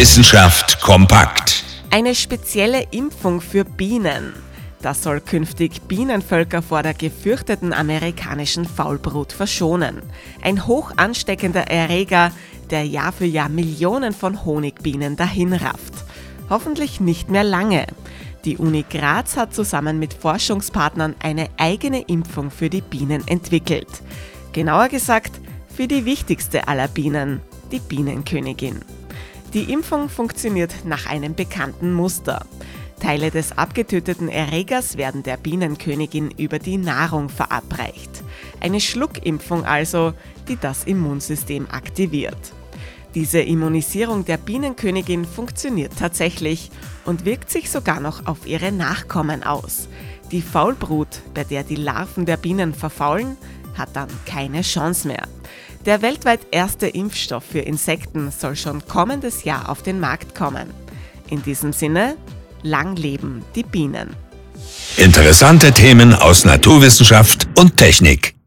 Wissenschaft kompakt. Eine spezielle Impfung für Bienen. Das soll künftig Bienenvölker vor der gefürchteten amerikanischen Faulbrut verschonen. Ein hoch ansteckender Erreger, der Jahr für Jahr Millionen von Honigbienen dahinrafft. Hoffentlich nicht mehr lange. Die Uni Graz hat zusammen mit Forschungspartnern eine eigene Impfung für die Bienen entwickelt. Genauer gesagt, für die wichtigste aller Bienen, die Bienenkönigin. Die Impfung funktioniert nach einem bekannten Muster. Teile des abgetöteten Erregers werden der Bienenkönigin über die Nahrung verabreicht. Eine Schluckimpfung also, die das Immunsystem aktiviert. Diese Immunisierung der Bienenkönigin funktioniert tatsächlich und wirkt sich sogar noch auf ihre Nachkommen aus. Die Faulbrut, bei der die Larven der Bienen verfaulen, hat dann keine Chance mehr. Der weltweit erste Impfstoff für Insekten soll schon kommendes Jahr auf den Markt kommen. In diesem Sinne, lang leben die Bienen. Interessante Themen aus Naturwissenschaft und Technik.